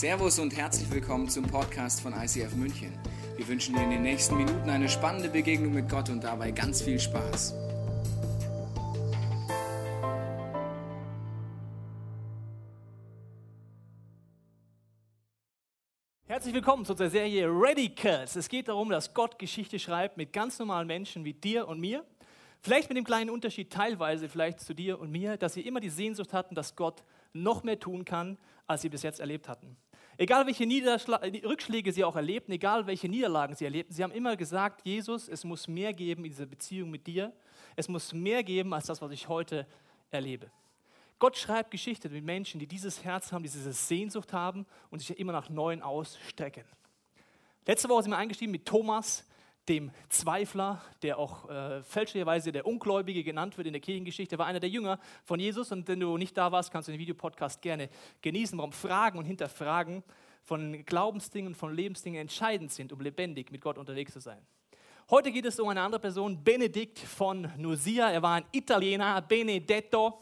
Servus und herzlich willkommen zum Podcast von ICF München. Wir wünschen dir in den nächsten Minuten eine spannende Begegnung mit Gott und dabei ganz viel Spaß. Herzlich willkommen zu unserer Serie Radicals. Es geht darum, dass Gott Geschichte schreibt mit ganz normalen Menschen wie dir und mir. Vielleicht mit dem kleinen Unterschied teilweise vielleicht zu dir und mir, dass sie immer die Sehnsucht hatten, dass Gott noch mehr tun kann, als sie bis jetzt erlebt hatten. Egal welche Rückschläge sie auch erlebten, egal welche Niederlagen sie erlebten, sie haben immer gesagt, Jesus, es muss mehr geben in dieser Beziehung mit dir. Es muss mehr geben als das, was ich heute erlebe. Gott schreibt Geschichte mit Menschen, die dieses Herz haben, die diese Sehnsucht haben und sich immer nach Neuen ausstrecken. Letzte Woche sind wir eingestiegen mit Thomas, dem Zweifler, der auch äh, fälschlicherweise der Ungläubige genannt wird in der Kirchengeschichte, war einer der Jünger von Jesus. Und wenn du nicht da warst, kannst du den Videopodcast gerne genießen, warum Fragen und Hinterfragen von Glaubensdingen, von Lebensdingen entscheidend sind, um lebendig mit Gott unterwegs zu sein. Heute geht es um eine andere Person, Benedikt von Nusia. Er war ein Italiener, Benedetto.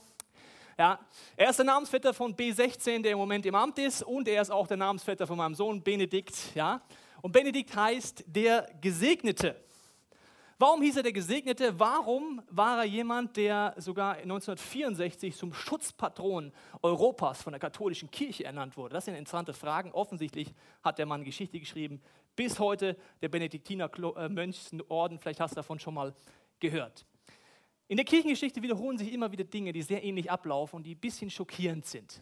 Ja, er ist der Namensvetter von B16, der im Moment im Amt ist, und er ist auch der Namensvetter von meinem Sohn Benedikt. Ja. Und Benedikt heißt der Gesegnete. Warum hieß er der Gesegnete? Warum war er jemand, der sogar 1964 zum Schutzpatron Europas von der katholischen Kirche ernannt wurde? Das sind interessante Fragen. Offensichtlich hat der Mann Geschichte geschrieben. Bis heute der Benediktiner äh, vielleicht hast du davon schon mal gehört. In der Kirchengeschichte wiederholen sich immer wieder Dinge, die sehr ähnlich ablaufen und die ein bisschen schockierend sind.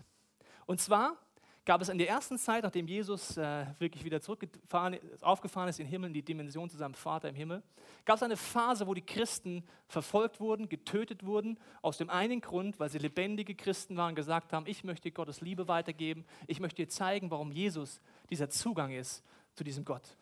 Und zwar gab es in der ersten Zeit, nachdem Jesus äh, wirklich wieder zurückgefahren, aufgefahren ist in den Himmel, in die Dimension zu seinem Vater im Himmel, gab es eine Phase, wo die Christen verfolgt wurden, getötet wurden, aus dem einen Grund, weil sie lebendige Christen waren, gesagt haben, ich möchte Gottes Liebe weitergeben, ich möchte dir zeigen, warum Jesus dieser Zugang ist zu diesem Gott.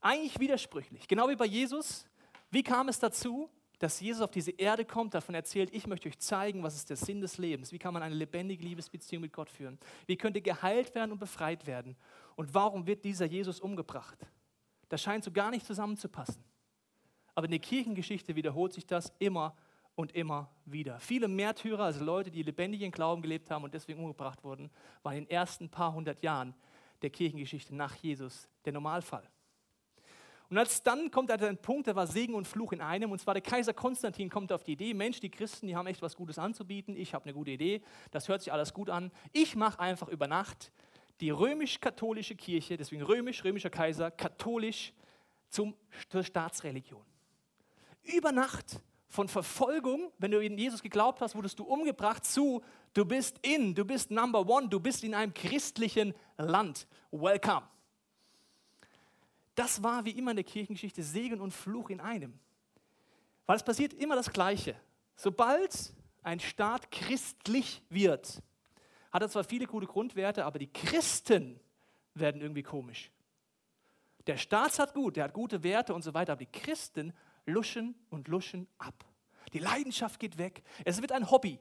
Eigentlich widersprüchlich, genau wie bei Jesus. Wie kam es dazu? Dass Jesus auf diese Erde kommt, davon erzählt, ich möchte euch zeigen, was ist der Sinn des Lebens, wie kann man eine lebendige Liebesbeziehung mit Gott führen, wie könnt ihr geheilt werden und befreit werden und warum wird dieser Jesus umgebracht. Das scheint so gar nicht zusammenzupassen. Aber in der Kirchengeschichte wiederholt sich das immer und immer wieder. Viele Märtyrer, also Leute, die lebendig in Glauben gelebt haben und deswegen umgebracht wurden, waren in den ersten paar hundert Jahren der Kirchengeschichte nach Jesus der Normalfall. Und als dann kommt ein Punkt, da war Segen und Fluch in einem, und zwar der Kaiser Konstantin kommt auf die Idee, Mensch, die Christen, die haben echt was Gutes anzubieten, ich habe eine gute Idee, das hört sich alles gut an, ich mache einfach über Nacht die römisch-katholische Kirche, deswegen römisch, römischer Kaiser, katholisch zum, zur Staatsreligion. Über Nacht von Verfolgung, wenn du in Jesus geglaubt hast, wurdest du umgebracht zu, du bist in, du bist Number One, du bist in einem christlichen Land. Welcome. Das war wie immer in der Kirchengeschichte Segen und Fluch in einem. Weil es passiert immer das Gleiche. Sobald ein Staat christlich wird, hat er zwar viele gute Grundwerte, aber die Christen werden irgendwie komisch. Der Staat hat gut, der hat gute Werte und so weiter, aber die Christen luschen und luschen ab. Die Leidenschaft geht weg. Es wird ein Hobby.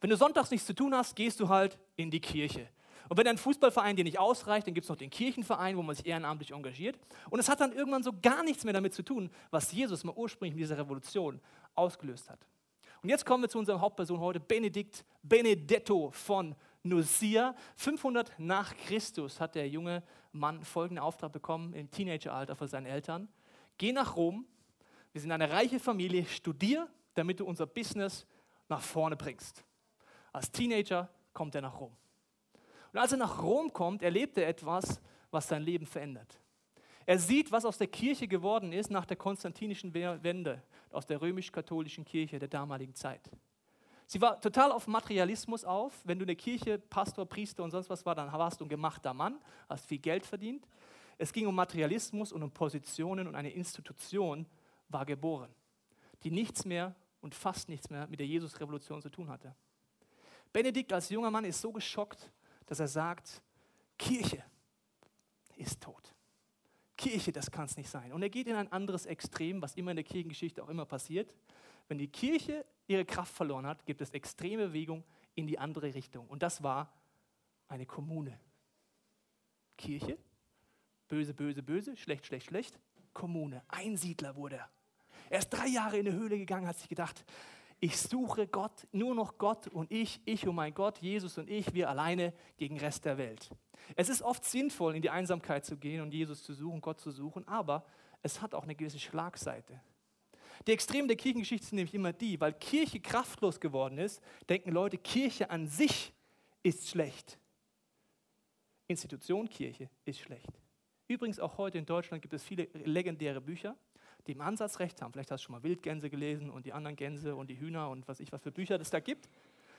Wenn du sonntags nichts zu tun hast, gehst du halt in die Kirche. Und wenn ein Fußballverein dir nicht ausreicht, dann gibt es noch den Kirchenverein, wo man sich ehrenamtlich engagiert. Und es hat dann irgendwann so gar nichts mehr damit zu tun, was Jesus mal ursprünglich in dieser Revolution ausgelöst hat. Und jetzt kommen wir zu unserer Hauptperson heute, Benedikt Benedetto von Nusia. 500 nach Christus hat der junge Mann folgenden Auftrag bekommen, im Teenageralter von seinen Eltern. Geh nach Rom, wir sind eine reiche Familie, studier, damit du unser Business nach vorne bringst. Als Teenager kommt er nach Rom. Und als er nach Rom kommt, erlebt er etwas, was sein Leben verändert. Er sieht, was aus der Kirche geworden ist nach der konstantinischen Wende, aus der römisch-katholischen Kirche der damaligen Zeit. Sie war total auf Materialismus auf. Wenn du in der Kirche Pastor, Priester und sonst was war, dann warst du ein gemachter Mann, hast viel Geld verdient. Es ging um Materialismus und um Positionen und eine Institution war geboren, die nichts mehr und fast nichts mehr mit der Jesus-Revolution zu tun hatte. Benedikt als junger Mann ist so geschockt, dass er sagt, Kirche ist tot. Kirche, das kann es nicht sein. Und er geht in ein anderes Extrem, was immer in der Kirchengeschichte auch immer passiert. Wenn die Kirche ihre Kraft verloren hat, gibt es extreme Bewegung in die andere Richtung. Und das war eine Kommune. Kirche, böse, böse, böse, schlecht, schlecht, schlecht. Kommune, Einsiedler wurde er. Er ist drei Jahre in eine Höhle gegangen, hat sich gedacht, Ich suche Gott, nur noch Gott und ich, ich und mein Gott, Jesus und ich, wir alleine gegen den Rest der Welt. Es ist oft sinnvoll, in die Einsamkeit zu gehen und Jesus zu suchen, Gott zu suchen, aber es hat auch eine gewisse Schlagseite. Die Extremen der Kirchengeschichte sind nämlich immer die, weil Kirche kraftlos geworden ist, denken Leute, Kirche an sich ist schlecht. Institution Kirche ist schlecht. Übrigens auch heute in Deutschland gibt es viele legendäre Bücher, die im Ansatz recht haben. Vielleicht hast du schon mal Wildgänse gelesen und die anderen Gänse und die Hühner und was ich was für Bücher es da gibt.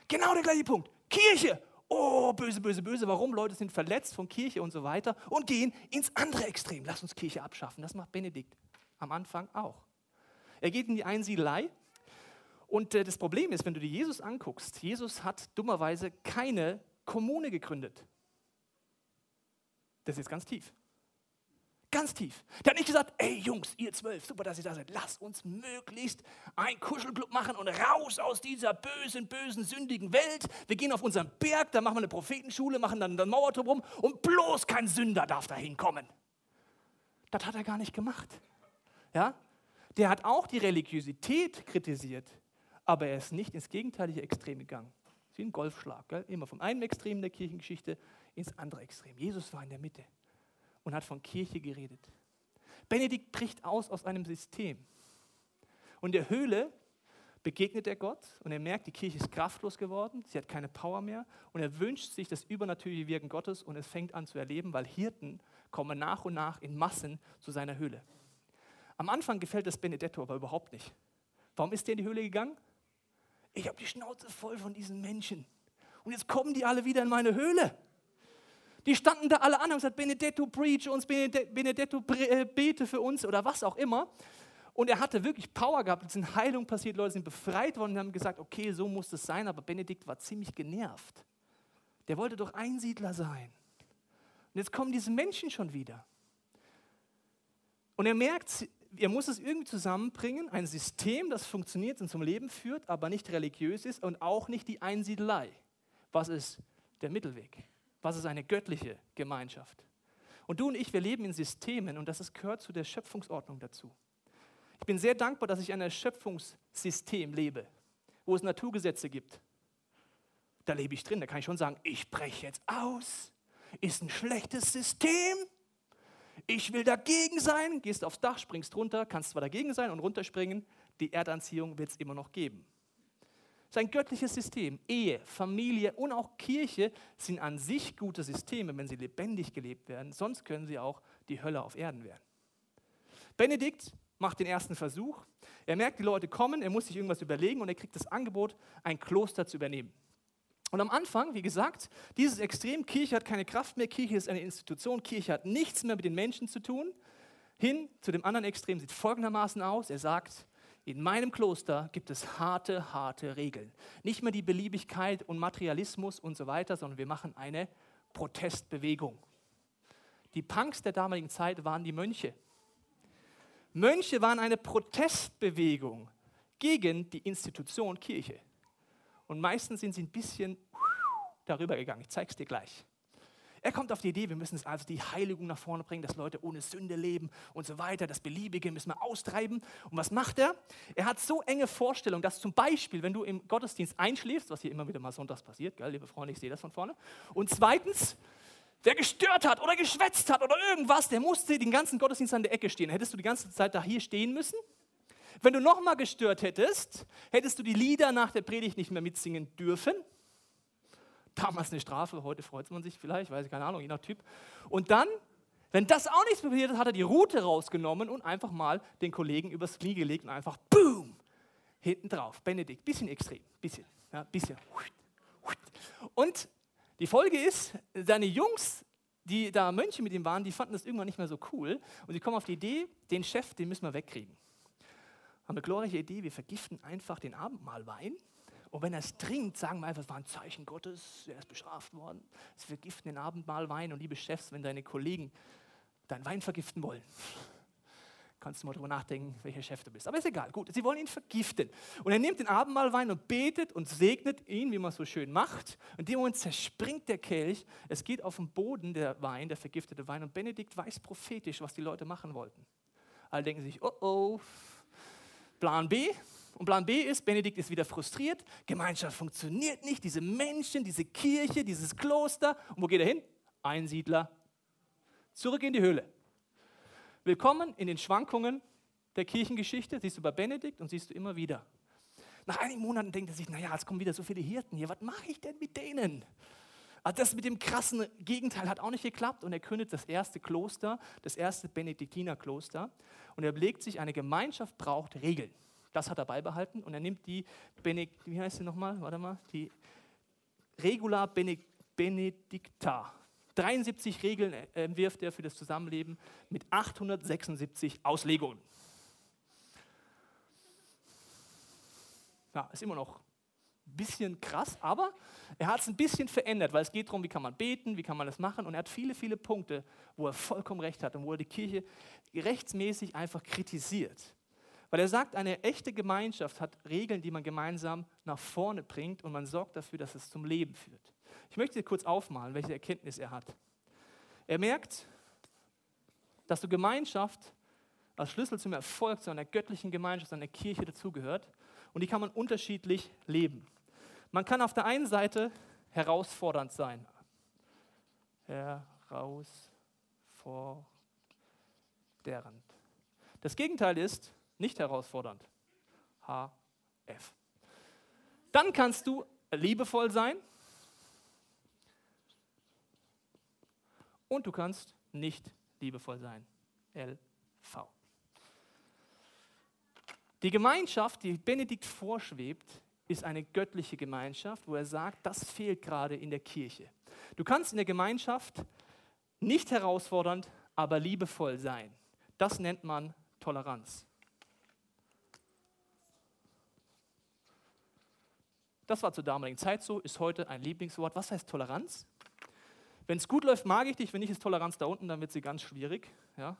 Genau der gleiche Punkt. Kirche. Oh, böse, böse, böse. Warum? Leute sind verletzt von Kirche und so weiter und gehen ins andere Extrem. Lass uns Kirche abschaffen. Das macht Benedikt am Anfang auch. Er geht in die Einsiedelei. Und äh, das Problem ist, wenn du dir Jesus anguckst, Jesus hat dummerweise keine Kommune gegründet. Das ist ganz tief. Ganz tief. Der hat nicht gesagt, ey Jungs, ihr zwölf, super, dass ihr da seid. Lasst uns möglichst ein Kuschelclub machen und raus aus dieser bösen, bösen, sündigen Welt. Wir gehen auf unseren Berg, da machen wir eine Prophetenschule, machen dann einen Mauerturm rum und bloß kein Sünder darf da hinkommen. Das hat er gar nicht gemacht. Ja? Der hat auch die Religiosität kritisiert, aber er ist nicht ins gegenteilige Extrem gegangen. Wie ein Golfschlag, gell? immer vom einen Extrem der Kirchengeschichte ins andere Extrem. Jesus war in der Mitte und hat von Kirche geredet. Benedikt bricht aus aus einem System. Und der Höhle begegnet er Gott und er merkt, die Kirche ist kraftlos geworden, sie hat keine Power mehr und er wünscht sich das übernatürliche Wirken Gottes und es fängt an zu erleben, weil Hirten kommen nach und nach in Massen zu seiner Höhle. Am Anfang gefällt das Benedetto aber überhaupt nicht. Warum ist der in die Höhle gegangen? Ich habe die Schnauze voll von diesen Menschen. Und jetzt kommen die alle wieder in meine Höhle. Die standen da alle an und gesagt, Benedetto, preach uns, Benedetto, äh, bete für uns oder was auch immer. Und er hatte wirklich Power gehabt, es sind Heilungen passiert, Leute sind befreit worden und haben gesagt, okay, so muss es sein, aber Benedikt war ziemlich genervt. Der wollte doch Einsiedler sein. Und jetzt kommen diese Menschen schon wieder. Und er merkt, er muss es irgendwie zusammenbringen, ein System, das funktioniert und zum Leben führt, aber nicht religiös ist und auch nicht die Einsiedelei. Was ist der Mittelweg? Was ist eine göttliche Gemeinschaft? Und du und ich, wir leben in Systemen und das gehört zu der Schöpfungsordnung dazu. Ich bin sehr dankbar, dass ich in einem Schöpfungssystem lebe, wo es Naturgesetze gibt. Da lebe ich drin, da kann ich schon sagen, ich breche jetzt aus. Ist ein schlechtes System. Ich will dagegen sein. Gehst aufs Dach, springst runter, kannst zwar dagegen sein und runterspringen, die Erdanziehung wird es immer noch geben. Sein göttliches System, Ehe, Familie und auch Kirche sind an sich gute Systeme, wenn sie lebendig gelebt werden. Sonst können sie auch die Hölle auf Erden werden. Benedikt macht den ersten Versuch. Er merkt, die Leute kommen, er muss sich irgendwas überlegen und er kriegt das Angebot, ein Kloster zu übernehmen. Und am Anfang, wie gesagt, dieses Extrem, Kirche hat keine Kraft mehr, Kirche ist eine Institution, Kirche hat nichts mehr mit den Menschen zu tun. Hin zu dem anderen Extrem sieht folgendermaßen aus. Er sagt, in meinem Kloster gibt es harte, harte Regeln. Nicht mehr die Beliebigkeit und Materialismus und so weiter, sondern wir machen eine Protestbewegung. Die Punks der damaligen Zeit waren die Mönche. Mönche waren eine Protestbewegung gegen die Institution Kirche. Und meistens sind sie ein bisschen darüber gegangen. Ich zeige es dir gleich. Er kommt auf die Idee, wir müssen also die Heiligung nach vorne bringen, dass Leute ohne Sünde leben und so weiter. Das Beliebige müssen wir austreiben. Und was macht er? Er hat so enge Vorstellungen, dass zum Beispiel, wenn du im Gottesdienst einschläfst, was hier immer wieder mal sonntags passiert, gell, liebe Freunde, ich sehe das von vorne. Und zweitens, wer gestört hat oder geschwätzt hat oder irgendwas, der musste den ganzen Gottesdienst an der Ecke stehen. Hättest du die ganze Zeit da hier stehen müssen? Wenn du nochmal gestört hättest, hättest du die Lieder nach der Predigt nicht mehr mitsingen dürfen damals eine Strafe, heute freut man sich vielleicht, weiß ich keine Ahnung, je nach Typ. Und dann, wenn das auch nichts passiert hat, hat er die Route rausgenommen und einfach mal den Kollegen übers Knie gelegt und einfach boom, hinten drauf. Benedikt, bisschen extrem, bisschen, ja, bisschen. Und die Folge ist, seine Jungs, die da Mönche mit ihm waren, die fanden das irgendwann nicht mehr so cool und sie kommen auf die Idee, den Chef, den müssen wir wegkriegen. Haben eine glorreiche Idee, wir vergiften einfach den Abendmahlwein und wenn er es trinkt, sagen wir einfach, es war ein Zeichen Gottes, er ist bestraft worden. Sie vergiften den Abendmahl Wein und liebe Chefs, wenn deine Kollegen deinen Wein vergiften wollen, kannst du mal drüber nachdenken, welcher Chef du bist. Aber ist egal, gut, sie wollen ihn vergiften. Und er nimmt den Abendmahlwein und betet und segnet ihn, wie man es so schön macht. Und in dem Moment zerspringt der Kelch, es geht auf den Boden der Wein, der vergiftete Wein. Und Benedikt weiß prophetisch, was die Leute machen wollten. Alle denken sich, oh oh, Plan B, Und Plan B ist, Benedikt ist wieder frustriert, Gemeinschaft funktioniert nicht, diese Menschen, diese Kirche, dieses Kloster. Und wo geht er hin? Einsiedler. Zurück in die Höhle. Willkommen in den Schwankungen der Kirchengeschichte, siehst du bei Benedikt und siehst du immer wieder. Nach einigen Monaten denkt er sich, naja, jetzt kommen wieder so viele Hirten hier, was mache ich denn mit denen? Also das mit dem krassen Gegenteil hat auch nicht geklappt und er gründet das erste Kloster, das erste Benediktinerkloster und er belegt sich, eine Gemeinschaft braucht Regeln. Das hat er beibehalten und er nimmt die, Benedikt, wie heißt sie nochmal, warte mal, die Regula Benedicta. 73 Regeln entwirft er für das Zusammenleben mit 876 Auslegungen. Ja, ist immer noch ein bisschen krass, aber er hat es ein bisschen verändert, weil es geht darum, wie kann man beten, wie kann man das machen. Und er hat viele, viele Punkte, wo er vollkommen recht hat und wo er die Kirche rechtsmäßig einfach kritisiert. Weil er sagt, eine echte Gemeinschaft hat Regeln, die man gemeinsam nach vorne bringt und man sorgt dafür, dass es zum Leben führt. Ich möchte dir kurz aufmalen, welche Erkenntnis er hat. Er merkt, dass du Gemeinschaft als Schlüssel zum Erfolg zu einer göttlichen Gemeinschaft, zu einer Kirche dazugehört und die kann man unterschiedlich leben. Man kann auf der einen Seite herausfordernd sein. Herausfordernd. Das Gegenteil ist nicht herausfordernd. HF. Dann kannst du liebevoll sein und du kannst nicht liebevoll sein. LV. Die Gemeinschaft, die Benedikt vorschwebt, ist eine göttliche Gemeinschaft, wo er sagt, das fehlt gerade in der Kirche. Du kannst in der Gemeinschaft nicht herausfordernd, aber liebevoll sein. Das nennt man Toleranz. Das war zur damaligen Zeit so, ist heute ein Lieblingswort. Was heißt Toleranz? Wenn es gut läuft, mag ich dich. Wenn nicht, ist Toleranz da unten, dann wird sie ganz schwierig. Ja?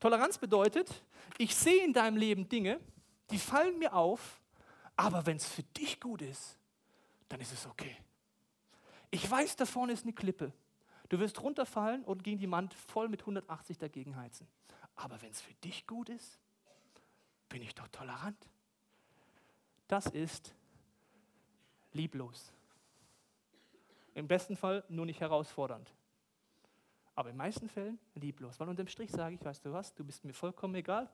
Toleranz bedeutet, ich sehe in deinem Leben Dinge, die fallen mir auf, aber wenn es für dich gut ist, dann ist es okay. Ich weiß, da vorne ist eine Klippe. Du wirst runterfallen und gegen die Wand voll mit 180 dagegen heizen. Aber wenn es für dich gut ist, bin ich doch tolerant. Das ist lieblos. Im besten Fall nur nicht herausfordernd. Aber in meisten Fällen lieblos. Weil unterm Strich sage ich, weißt du was, du bist mir vollkommen egal.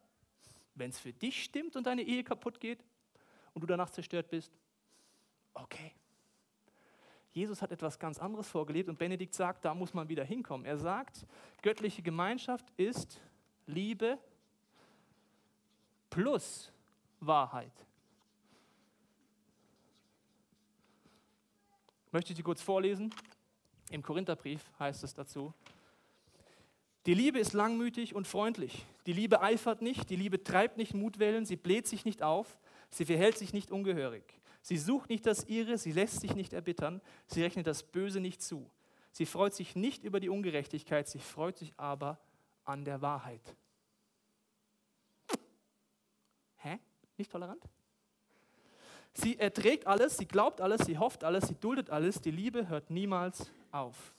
Wenn es für dich stimmt und deine Ehe kaputt geht und du danach zerstört bist, okay. Jesus hat etwas ganz anderes vorgelebt und Benedikt sagt, da muss man wieder hinkommen. Er sagt, göttliche Gemeinschaft ist Liebe plus Wahrheit. Möchte ich die kurz vorlesen? Im Korintherbrief heißt es dazu, die Liebe ist langmütig und freundlich. Die Liebe eifert nicht, die Liebe treibt nicht Mutwellen, sie bläht sich nicht auf, sie verhält sich nicht ungehörig. Sie sucht nicht das Ihre, sie lässt sich nicht erbittern, sie rechnet das Böse nicht zu. Sie freut sich nicht über die Ungerechtigkeit, sie freut sich aber an der Wahrheit. Hä? Nicht tolerant? Sie erträgt alles, sie glaubt alles, sie hofft alles, sie duldet alles. Die Liebe hört niemals auf.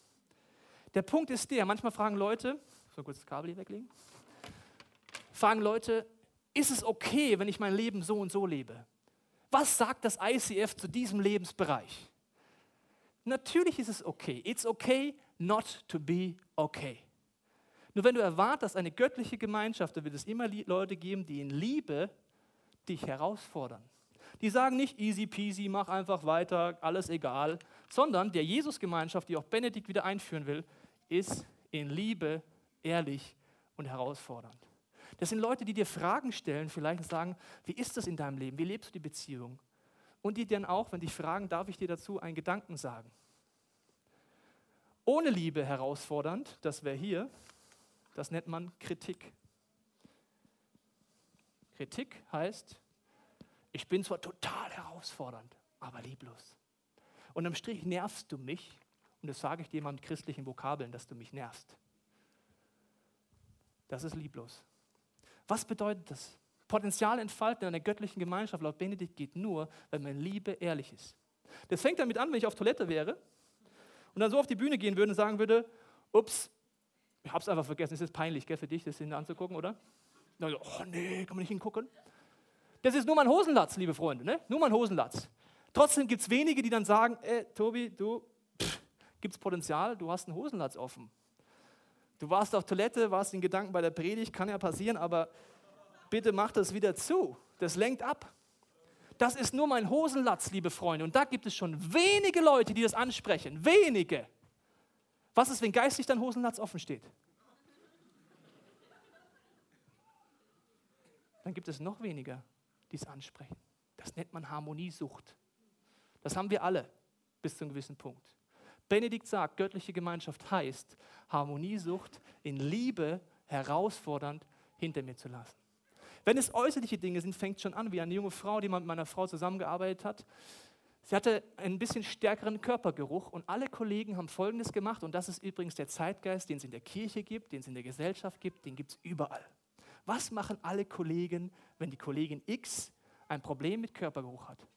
Der Punkt ist der, manchmal fragen Leute, so kurz das Kabel hier weglegen. Fragen Leute, ist es okay, wenn ich mein Leben so und so lebe? Was sagt das ICF zu diesem Lebensbereich? Natürlich ist es okay. It's okay not to be okay. Nur wenn du erwartest, eine göttliche Gemeinschaft, dann wird es immer Leute geben, die in Liebe dich herausfordern. Die sagen nicht easy peasy, mach einfach weiter, alles egal, sondern der Jesus-Gemeinschaft, die auch Benedikt wieder einführen will, ist in Liebe ehrlich und herausfordernd. Das sind Leute, die dir Fragen stellen, vielleicht sagen, wie ist das in deinem Leben? Wie lebst du die Beziehung? Und die dann auch, wenn dich fragen, darf ich dir dazu einen Gedanken sagen? Ohne Liebe herausfordernd, das wäre hier, das nennt man Kritik. Kritik heißt, ich bin zwar total herausfordernd, aber lieblos. Und am Strich nervst du mich, und das sage ich dir mal mit christlichen Vokabeln, dass du mich nervst. Das ist lieblos. Was bedeutet das? Potenzial entfalten in einer göttlichen Gemeinschaft laut Benedikt geht nur, wenn man Liebe ehrlich ist. Das fängt damit an, wenn ich auf Toilette wäre und dann so auf die Bühne gehen würde und sagen würde, ups, ich habe es einfach vergessen, es ist peinlich gell, für dich, das hinten anzugucken, oder? Oh nee, kann man nicht hingucken. Das ist nur mein Hosenlatz, liebe Freunde, ne? nur mein Hosenlatz. Trotzdem gibt es wenige, die dann sagen, äh, Tobi, du, gibt es Potenzial, du hast einen Hosenlatz offen. Du warst auf Toilette, warst in Gedanken bei der Predigt, kann ja passieren, aber bitte mach das wieder zu. Das lenkt ab. Das ist nur mein Hosenlatz, liebe Freunde. Und da gibt es schon wenige Leute, die das ansprechen. Wenige. Was ist, wenn geistig dein Hosenlatz offen steht? Dann gibt es noch weniger, die es ansprechen. Das nennt man Harmoniesucht. Das haben wir alle bis zu einem gewissen Punkt. Benedikt sagt, göttliche Gemeinschaft heißt, Harmoniesucht in Liebe herausfordernd hinter mir zu lassen. Wenn es äußerliche Dinge sind, fängt schon an, wie eine junge Frau, die mit meiner Frau zusammengearbeitet hat. Sie hatte einen bisschen stärkeren Körpergeruch und alle Kollegen haben Folgendes gemacht und das ist übrigens der Zeitgeist, den es in der Kirche gibt, den es in der Gesellschaft gibt, den gibt es überall. Was machen alle Kollegen, wenn die Kollegin X ein Problem mit Körpergeruch hat?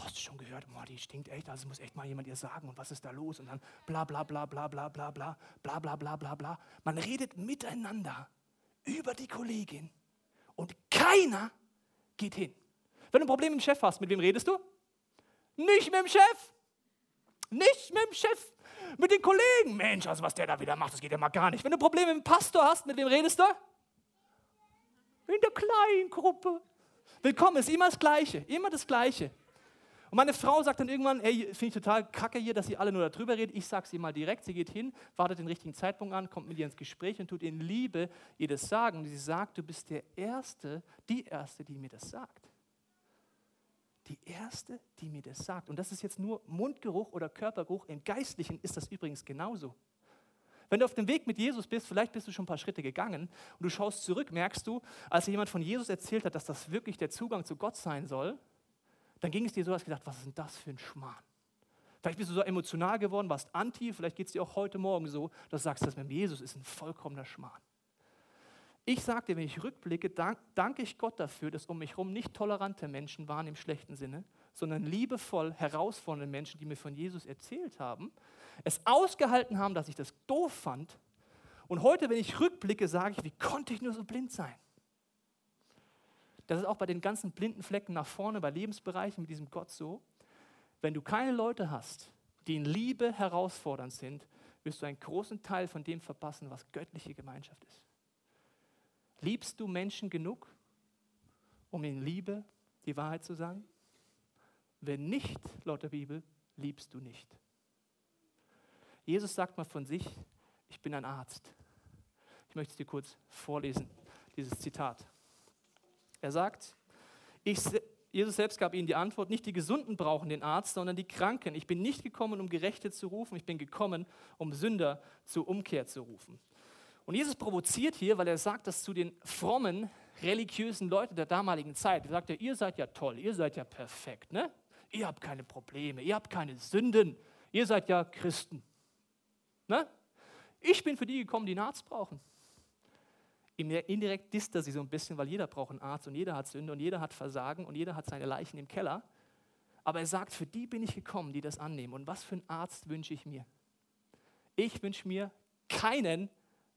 oh, hast du schon gehört, oh, die stinkt echt, also muss echt mal jemand ihr sagen und was ist da los und dann bla bla bla bla bla bla bla bla bla bla bla bla. Man redet miteinander über die Kollegin und keiner geht hin. Wenn du ein Problem mit dem Chef hast, mit wem redest du? Nicht mit dem Chef. Nicht mit dem Chef. Mit den Kollegen. Mensch, also was der da wieder macht, das geht ja mal gar nicht. Wenn du Probleme mit dem Pastor hast, mit wem redest du? In der kleinen Gruppe. Willkommen, ist immer das Gleiche. Immer das Gleiche. Und meine Frau sagt dann irgendwann, ey, finde ich total kacke hier, dass ihr alle nur darüber redet. Ich sage ihr mal direkt. Sie geht hin, wartet den richtigen Zeitpunkt an, kommt mit ihr ins Gespräch und tut in Liebe ihr das sagen. Und sie sagt, du bist der Erste, die Erste, die mir das sagt. Die Erste, die mir das sagt. Und das ist jetzt nur Mundgeruch oder Körpergeruch. Im Geistlichen ist das übrigens genauso. Wenn du auf dem Weg mit Jesus bist, vielleicht bist du schon ein paar Schritte gegangen und du schaust zurück, merkst du, als dir jemand von Jesus erzählt hat, dass das wirklich der Zugang zu Gott sein soll, dann ging es dir so, hast gedacht, was ist denn das für ein Schmarrn? Vielleicht bist du so emotional geworden, warst anti, vielleicht geht es dir auch heute Morgen so, dass du sagst, das mit Jesus ist ein vollkommener Schmarrn. Ich dir, wenn ich rückblicke, dank, danke ich Gott dafür, dass um mich herum nicht tolerante Menschen waren im schlechten Sinne, sondern liebevoll herausfordernde Menschen, die mir von Jesus erzählt haben, es ausgehalten haben, dass ich das doof fand. Und heute, wenn ich rückblicke, sage ich, wie konnte ich nur so blind sein? Das ist auch bei den ganzen blinden Flecken nach vorne, bei Lebensbereichen mit diesem Gott so. Wenn du keine Leute hast, die in Liebe herausfordernd sind, wirst du einen großen Teil von dem verpassen, was göttliche Gemeinschaft ist. Liebst du Menschen genug, um in Liebe die Wahrheit zu sagen? Wenn nicht, laut der Bibel, liebst du nicht. Jesus sagt mal von sich, ich bin ein Arzt. Ich möchte es dir kurz vorlesen, dieses Zitat. Er sagt, ich, Jesus selbst gab ihnen die Antwort, nicht die Gesunden brauchen den Arzt, sondern die Kranken. Ich bin nicht gekommen, um Gerechte zu rufen, ich bin gekommen, um Sünder zur Umkehr zu rufen. Und Jesus provoziert hier, weil er sagt das zu den frommen, religiösen Leuten der damaligen Zeit. Er sagt ja, ihr seid ja toll, ihr seid ja perfekt, ne? Ihr habt keine Probleme, ihr habt keine Sünden, ihr seid ja Christen. Ne? Ich bin für die gekommen, die einen Arzt brauchen. Indirekt disst er sie so ein bisschen, weil jeder braucht einen Arzt und jeder hat Sünde und jeder hat Versagen und jeder hat seine Leichen im Keller. Aber er sagt, für die bin ich gekommen, die das annehmen. Und was für einen Arzt wünsche ich mir? Ich wünsche mir keinen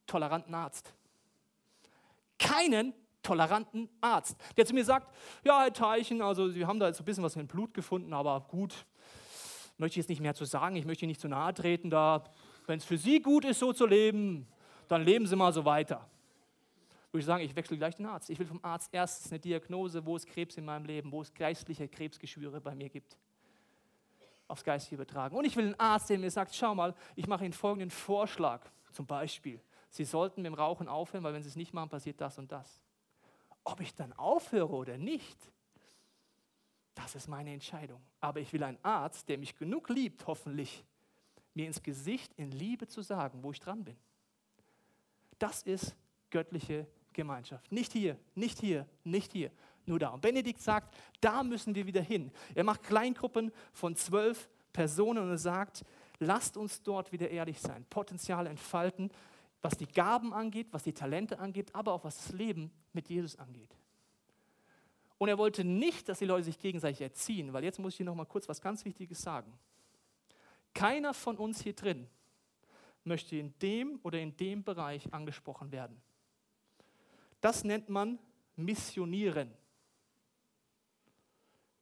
toleranten Arzt. Keinen toleranten Arzt, der zu mir sagt, ja, Herr Teichen, also Sie haben da jetzt ein bisschen was in Blut gefunden, aber gut, möchte ich jetzt nicht mehr zu sagen, ich möchte Ihnen nicht zu nahe treten, da, wenn es für Sie gut ist, so zu leben, dann leben Sie mal so weiter würde ich sagen, ich wechsle gleich den Arzt. Ich will vom Arzt erstens eine Diagnose, wo es Krebs in meinem Leben, wo es geistliche Krebsgeschwüre bei mir gibt. Aufs Geistige übertragen. Und ich will einen Arzt, der mir sagt, schau mal, ich mache Ihnen folgenden Vorschlag. Zum Beispiel, Sie sollten mit dem Rauchen aufhören, weil wenn Sie es nicht machen, passiert das und das. Ob ich dann aufhöre oder nicht, das ist meine Entscheidung. Aber ich will einen Arzt, der mich genug liebt, hoffentlich, mir ins Gesicht in Liebe zu sagen, wo ich dran bin. Das ist göttliche Gemeinschaft. Nicht hier, nicht hier, nicht hier, nur da. Und Benedikt sagt, da müssen wir wieder hin. Er macht Kleingruppen von zwölf Personen und sagt, lasst uns dort wieder ehrlich sein, Potenzial entfalten, was die Gaben angeht, was die Talente angeht, aber auch was das Leben mit Jesus angeht. Und er wollte nicht, dass die Leute sich gegenseitig erziehen, weil jetzt muss ich hier noch mal kurz was ganz Wichtiges sagen. Keiner von uns hier drin möchte in dem oder in dem Bereich angesprochen werden. Das nennt man Missionieren.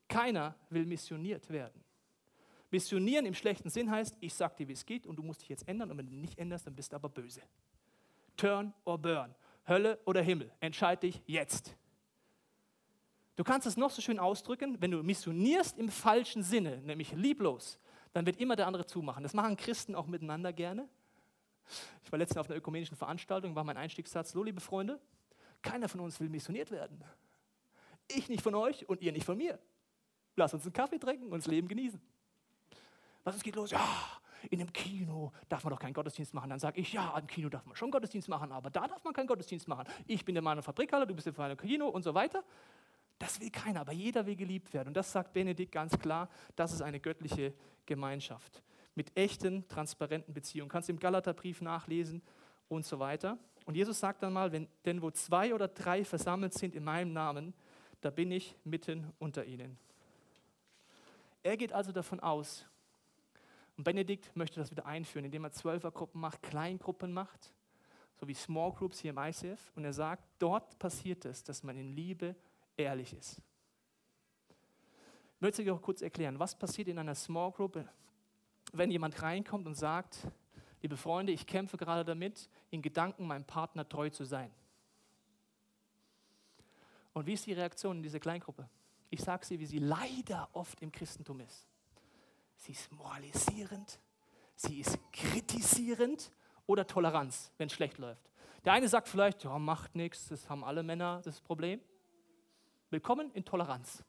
Keiner will missioniert werden. Missionieren im schlechten Sinn heißt, ich sag dir, wie es geht und du musst dich jetzt ändern und wenn du nicht änderst, dann bist du aber böse. Turn or burn. Hölle oder Himmel. Entscheid dich jetzt. Du kannst es noch so schön ausdrücken, wenn du missionierst im falschen Sinne, nämlich lieblos, dann wird immer der andere zumachen. Das machen Christen auch miteinander gerne. Ich war letztens auf einer ökumenischen Veranstaltung, war mein Einstiegssatz, so liebe Freunde, keiner von uns will missioniert werden. Ich nicht von euch und ihr nicht von mir. Lass uns einen Kaffee trinken und das Leben genießen. Was es geht los? Ja, in einem Kino darf man doch keinen Gottesdienst machen. Dann sage ich, ja, im Kino darf man schon Gottesdienst machen, aber da darf man keinen Gottesdienst machen. Ich bin der Meinung Fabrikhalle, du bist der Meinung Kino und so weiter. Das will keiner, aber jeder will geliebt werden. Und das sagt Benedikt ganz klar, das ist eine göttliche Gemeinschaft. Mit echten, transparenten Beziehungen. Kannst du im Galaterbrief nachlesen und so weiter. Und Jesus sagt dann mal, wenn, denn wo zwei oder drei versammelt sind in meinem Namen, da bin ich mitten unter ihnen. Er geht also davon aus, und Benedikt möchte das wieder einführen, indem er Zwölfergruppen macht, Kleingruppen macht, so wie Small Groups hier im ICF. Und er sagt, dort passiert es, dass man in Liebe ehrlich ist. Ich möchte euch auch kurz erklären, was passiert in einer Small Group, wenn jemand reinkommt und sagt, liebe Freunde, ich kämpfe gerade damit, in Gedanken meinem Partner treu zu sein. Und wie ist die Reaktion in dieser Kleingruppe? Ich sage sie, wie sie leider oft im Christentum ist. Sie ist moralisierend, sie ist kritisierend oder Toleranz, wenn es schlecht läuft. Der eine sagt vielleicht, ja, macht nichts, das haben alle Männer das Problem. Willkommen in Toleranz.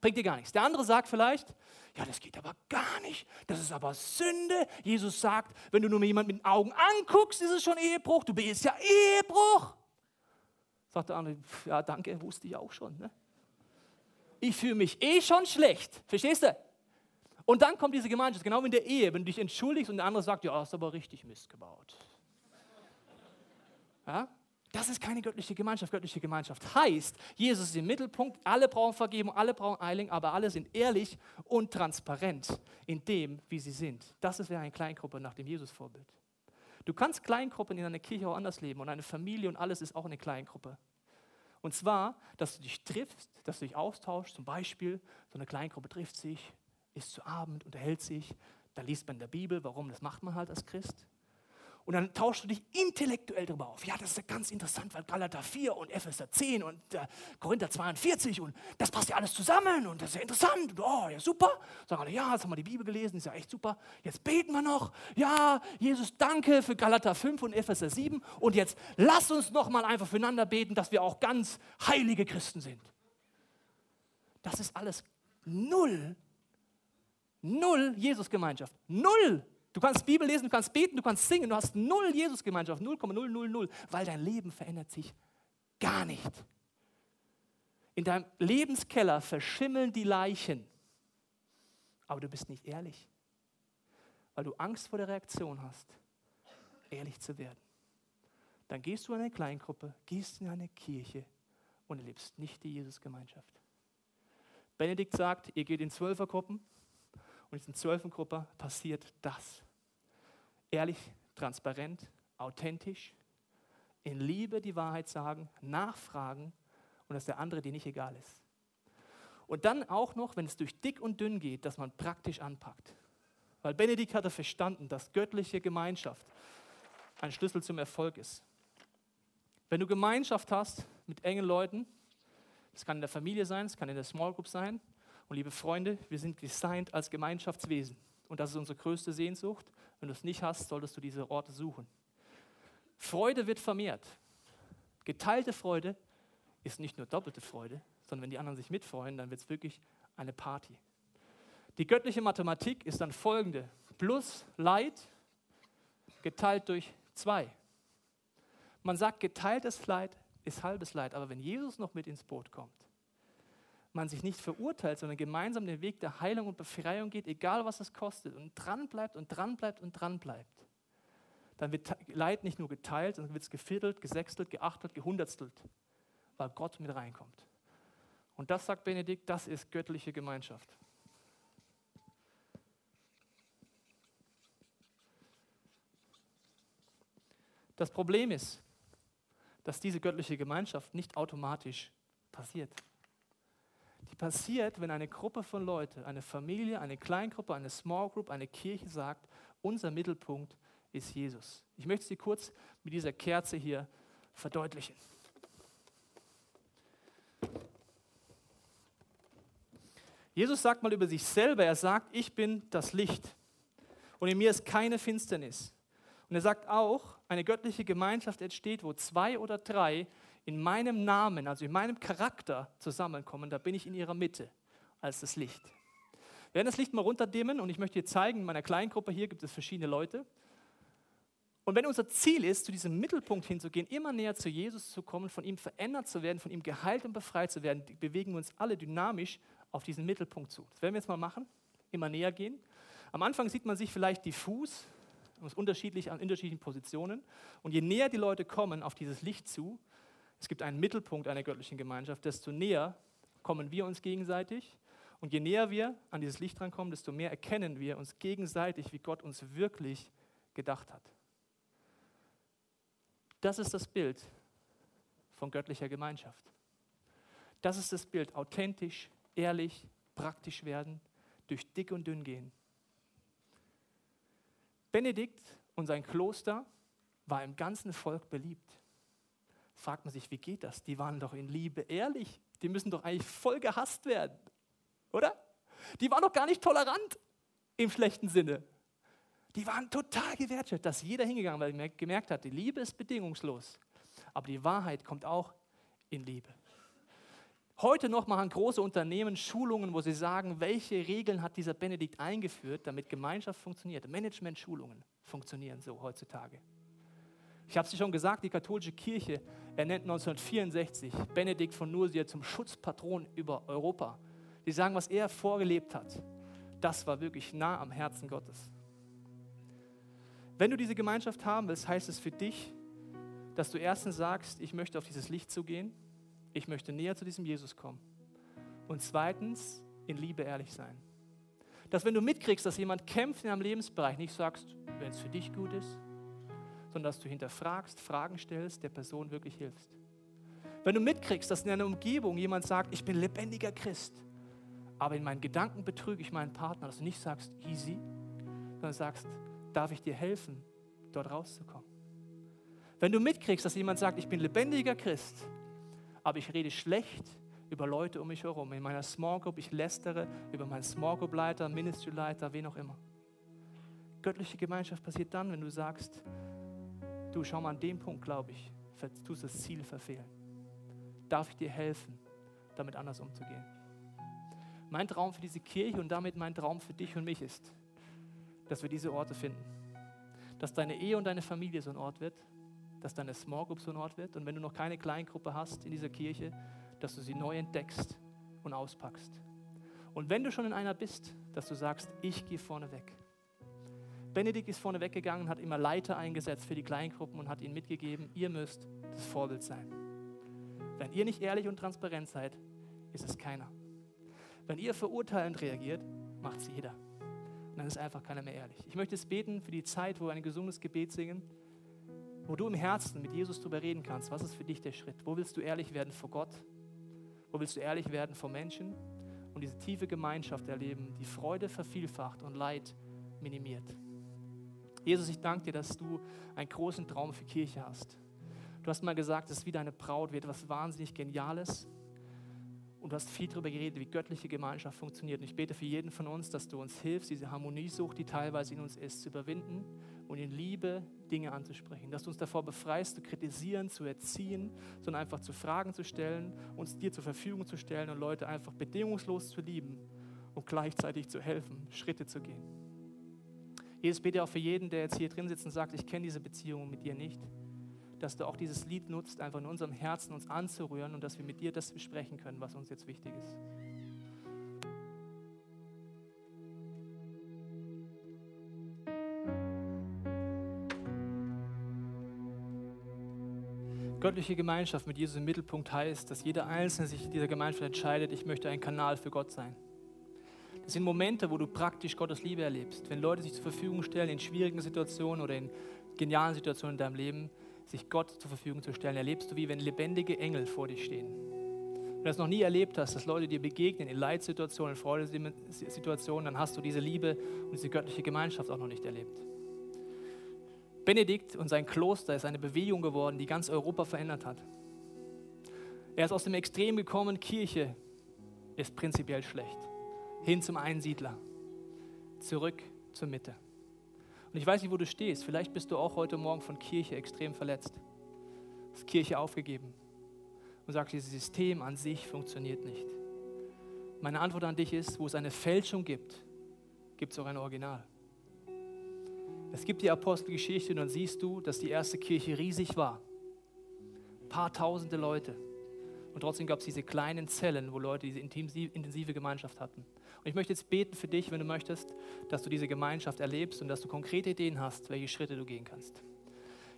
Bringt dir gar nichts. Der andere sagt vielleicht, ja, das geht aber gar nicht. Das ist aber Sünde. Jesus sagt, wenn du nur jemanden mit den Augen anguckst, ist es schon Ehebruch. Du bist ja Ehebruch. Sagt der andere, ja, danke, wusste ich auch schon. Ne? Ich fühle mich eh schon schlecht. Verstehst du? Und dann kommt diese Gemeinschaft, genau wie in der Ehe, wenn du dich entschuldigst und der andere sagt, ja, hast aber richtig Mist gebaut. Ja? Das ist keine göttliche Gemeinschaft. Göttliche Gemeinschaft heißt, Jesus ist im Mittelpunkt, alle brauchen Vergebung, alle brauchen Eiling, aber alle sind ehrlich und transparent in dem, wie sie sind. Das ist eine Kleingruppe nach dem Jesus-Vorbild. Du kannst Kleingruppen in einer Kirche auch anders leben und eine Familie und alles ist auch eine Kleingruppe. Und zwar, dass du dich triffst, dass du dich austauschst. Zum Beispiel, so eine Kleingruppe trifft sich, isst zu Abend, unterhält sich. Da liest man in der Bibel, warum, das macht man halt als Christ. Und dann tauschst du dich intellektuell darüber auf. Ja, das ist ja ganz interessant, weil Galater 4 und Epheser 10 und äh, Korinther 42 und das passt ja alles zusammen und das ist ja interessant. Und, oh, ja, super. Sagen alle, ja, jetzt haben wir die Bibel gelesen, ist ja echt super. Jetzt beten wir noch. Ja, Jesus, danke für Galater 5 und Epheser 7. Und jetzt lass uns noch mal einfach füreinander beten, dass wir auch ganz heilige Christen sind. Das ist alles null, null Jesus-Gemeinschaft. Null Du kannst Bibel lesen, du kannst beten, du kannst singen, du hast null Jesus-Gemeinschaft, 0,000, weil dein Leben verändert sich gar nicht. In deinem Lebenskeller verschimmeln die Leichen, aber du bist nicht ehrlich, weil du Angst vor der Reaktion hast, ehrlich zu werden. Dann gehst du in eine Kleingruppe, gehst in eine Kirche und erlebst nicht die Jesus-Gemeinschaft. Benedikt sagt, ihr geht in Zwölfergruppen und in diesen Zwölfergruppe passiert das ehrlich, transparent, authentisch, in Liebe die Wahrheit sagen, nachfragen und dass der andere dir nicht egal ist. Und dann auch noch, wenn es durch dick und dünn geht, dass man praktisch anpackt. Weil Benedikt hatte verstanden, dass göttliche Gemeinschaft ein Schlüssel zum Erfolg ist. Wenn du Gemeinschaft hast mit engen Leuten, das kann in der Familie sein, es kann in der Small Group sein. Und liebe Freunde, wir sind designt als Gemeinschaftswesen. Und das ist unsere größte Sehnsucht. Wenn du es nicht hast, solltest du diese Orte suchen. Freude wird vermehrt. Geteilte Freude ist nicht nur doppelte Freude, sondern wenn die anderen sich mitfreuen, dann wird es wirklich eine Party. Die göttliche Mathematik ist dann folgende. Plus Leid geteilt durch zwei. Man sagt, geteiltes Leid ist halbes Leid, aber wenn Jesus noch mit ins Boot kommt, man sich nicht verurteilt, sondern gemeinsam den Weg der Heilung und Befreiung geht, egal was es kostet, und dran bleibt und dran bleibt und dran bleibt, dann wird Leid nicht nur geteilt, sondern wird es geviertelt, gesechstelt, geachtelt, gehundertstelt, weil Gott mit reinkommt. Und das sagt Benedikt, das ist göttliche Gemeinschaft. Das Problem ist, dass diese göttliche Gemeinschaft nicht automatisch passiert. Passiert, wenn eine Gruppe von Leuten, eine Familie, eine Kleingruppe, eine Small Group, eine Kirche sagt, unser Mittelpunkt ist Jesus. Ich möchte sie kurz mit dieser Kerze hier verdeutlichen. Jesus sagt mal über sich selber, er sagt, ich bin das Licht und in mir ist keine Finsternis. Und er sagt auch, eine göttliche Gemeinschaft entsteht, wo zwei oder drei in meinem Namen, also in meinem Charakter zusammenkommen, da bin ich in ihrer Mitte als das Licht. Wir werden das Licht mal runterdimmen und ich möchte dir zeigen, in meiner kleinen Gruppe hier gibt es verschiedene Leute. Und wenn unser Ziel ist, zu diesem Mittelpunkt hinzugehen, immer näher zu Jesus zu kommen, von ihm verändert zu werden, von ihm geheilt und befreit zu werden, bewegen wir uns alle dynamisch auf diesen Mittelpunkt zu. Das werden wir jetzt mal machen, immer näher gehen. Am Anfang sieht man sich vielleicht diffus, unterschiedlich an unterschiedlichen Positionen. Und je näher die Leute kommen auf dieses Licht zu, es gibt einen Mittelpunkt einer göttlichen Gemeinschaft, desto näher kommen wir uns gegenseitig. Und je näher wir an dieses Licht rankommen, desto mehr erkennen wir uns gegenseitig, wie Gott uns wirklich gedacht hat. Das ist das Bild von göttlicher Gemeinschaft. Das ist das Bild, authentisch, ehrlich, praktisch werden, durch dick und dünn gehen. Benedikt und sein Kloster war im ganzen Volk beliebt fragt man sich, wie geht das? Die waren doch in Liebe ehrlich. Die müssen doch eigentlich voll gehasst werden, oder? Die waren doch gar nicht tolerant im schlechten Sinne. Die waren total gewertschätzt, dass jeder hingegangen weil er gemerkt hat, die Liebe ist bedingungslos. Aber die Wahrheit kommt auch in Liebe. Heute noch machen große Unternehmen Schulungen, wo sie sagen, welche Regeln hat dieser Benedikt eingeführt, damit Gemeinschaft funktioniert. Management-Schulungen funktionieren so heutzutage. Ich habe es schon gesagt, die katholische Kirche ernennt 1964 Benedikt von Nursia zum Schutzpatron über Europa. Die sagen, was er vorgelebt hat, das war wirklich nah am Herzen Gottes. Wenn du diese Gemeinschaft haben willst, heißt es für dich, dass du erstens sagst, ich möchte auf dieses Licht zugehen, ich möchte näher zu diesem Jesus kommen. Und zweitens, in Liebe ehrlich sein. Dass wenn du mitkriegst, dass jemand kämpft in einem Lebensbereich, nicht sagst, wenn es für dich gut ist, sondern dass du hinterfragst, Fragen stellst, der Person wirklich hilfst. Wenn du mitkriegst, dass in deiner Umgebung jemand sagt, ich bin lebendiger Christ, aber in meinen Gedanken betrüge ich meinen Partner, dass du nicht sagst, easy, sondern sagst, darf ich dir helfen, dort rauszukommen. Wenn du mitkriegst, dass jemand sagt, ich bin lebendiger Christ, aber ich rede schlecht über Leute um mich herum, in meiner Small Group, ich lästere über meinen Small Group Leiter, Ministry Leiter, wen auch immer. Göttliche Gemeinschaft passiert dann, wenn du sagst, du schau mal an dem Punkt, glaube ich, tust das Ziel verfehlen. Darf ich dir helfen, damit anders umzugehen? Mein Traum für diese Kirche und damit mein Traum für dich und mich ist, dass wir diese Orte finden. Dass deine Ehe und deine Familie so ein Ort wird, dass deine Small Group so ein Ort wird und wenn du noch keine Kleingruppe hast in dieser Kirche, dass du sie neu entdeckst und auspackst. Und wenn du schon in einer bist, dass du sagst, ich gehe vorne weg. Benedikt ist vorne weggegangen, hat immer Leiter eingesetzt für die Kleingruppen und hat ihnen mitgegeben, ihr müsst das Vorbild sein. Wenn ihr nicht ehrlich und transparent seid, ist es keiner. Wenn ihr verurteilend reagiert, macht es jeder. Und dann ist einfach keiner mehr ehrlich. Ich möchte es beten für die Zeit, wo wir ein gesundes Gebet singen, wo du im Herzen mit Jesus darüber reden kannst. Was ist für dich der Schritt? Wo willst du ehrlich werden vor Gott? Wo willst du ehrlich werden vor Menschen? Und diese tiefe Gemeinschaft erleben, die Freude vervielfacht und Leid minimiert. Jesus, ich danke dir, dass du einen großen Traum für Kirche hast. Du hast mal gesagt, es ist wie deine Braut, wird etwas wahnsinnig Geniales. Und du hast viel darüber geredet, wie göttliche Gemeinschaft funktioniert. Und ich bete für jeden von uns, dass du uns hilfst, diese Harmoniesucht, die teilweise in uns ist, zu überwinden und in Liebe Dinge anzusprechen. Dass du uns davor befreist, zu kritisieren, zu erziehen, sondern einfach zu Fragen zu stellen, uns dir zur Verfügung zu stellen und Leute einfach bedingungslos zu lieben und gleichzeitig zu helfen, Schritte zu gehen. Jesus, bete auch für jeden, der jetzt hier drin sitzt und sagt, ich kenne diese Beziehung mit dir nicht, dass du auch dieses Lied nutzt, einfach in unserem Herzen uns anzurühren und dass wir mit dir das besprechen können, was uns jetzt wichtig ist. Göttliche Gemeinschaft mit Jesus im Mittelpunkt heißt, dass jeder Einzelne sich in dieser Gemeinschaft entscheidet, ich möchte ein Kanal für Gott sein. Das sind Momente, wo du praktisch Gottes Liebe erlebst. Wenn Leute sich zur Verfügung stellen in schwierigen Situationen oder in genialen Situationen in deinem Leben, sich Gott zur Verfügung zu stellen, erlebst du, wie wenn lebendige Engel vor dir stehen. Wenn du das noch nie erlebt hast, dass Leute dir begegnen in Leitsituationen, in Freudesituationen, dann hast du diese Liebe und diese göttliche Gemeinschaft auch noch nicht erlebt. Benedikt und sein Kloster ist eine Bewegung geworden, die ganz Europa verändert hat. Er ist aus dem Extrem gekommen, Kirche ist prinzipiell schlecht. Hin zum Einsiedler, zurück zur Mitte. Und ich weiß nicht, wo du stehst. Vielleicht bist du auch heute Morgen von Kirche extrem verletzt. Hast Kirche aufgegeben und sagst, dieses System an sich funktioniert nicht. Meine Antwort an dich ist, wo es eine Fälschung gibt, gibt es auch ein Original. Es gibt die Apostelgeschichte und dann siehst du, dass die erste Kirche riesig war. Ein paar tausende Leute. Und trotzdem gab es diese kleinen Zellen, wo Leute diese intensive Gemeinschaft hatten. Und ich möchte jetzt beten für dich, wenn du möchtest, dass du diese Gemeinschaft erlebst und dass du konkrete Ideen hast, welche Schritte du gehen kannst.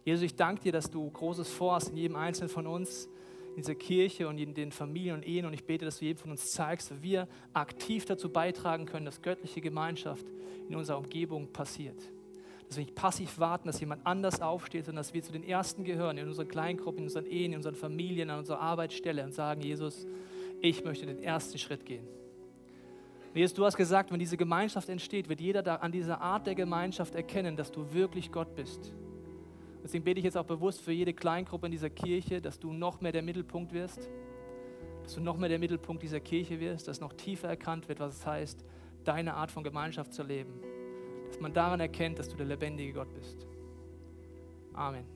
Jesus, ich danke dir, dass du Großes vorhast in jedem Einzelnen von uns, in dieser Kirche und in den Familien und Ehen. Und ich bete, dass du jedem von uns zeigst, wie wir aktiv dazu beitragen können, dass göttliche Gemeinschaft in unserer Umgebung passiert dass wir nicht passiv warten, dass jemand anders aufsteht, sondern dass wir zu den Ersten gehören, in unseren Kleingruppen, in unseren Ehen, in unseren Familien, an unserer Arbeitsstelle und sagen, Jesus, ich möchte den ersten Schritt gehen. Jesus, du hast gesagt, wenn diese Gemeinschaft entsteht, wird jeder an dieser Art der Gemeinschaft erkennen, dass du wirklich Gott bist. Deswegen bete ich jetzt auch bewusst für jede Kleingruppe in dieser Kirche, dass du noch mehr der Mittelpunkt wirst, dass du noch mehr der Mittelpunkt dieser Kirche wirst, dass noch tiefer erkannt wird, was es heißt, deine Art von Gemeinschaft zu leben dass man daran erkennt, dass du der lebendige Gott bist. Amen.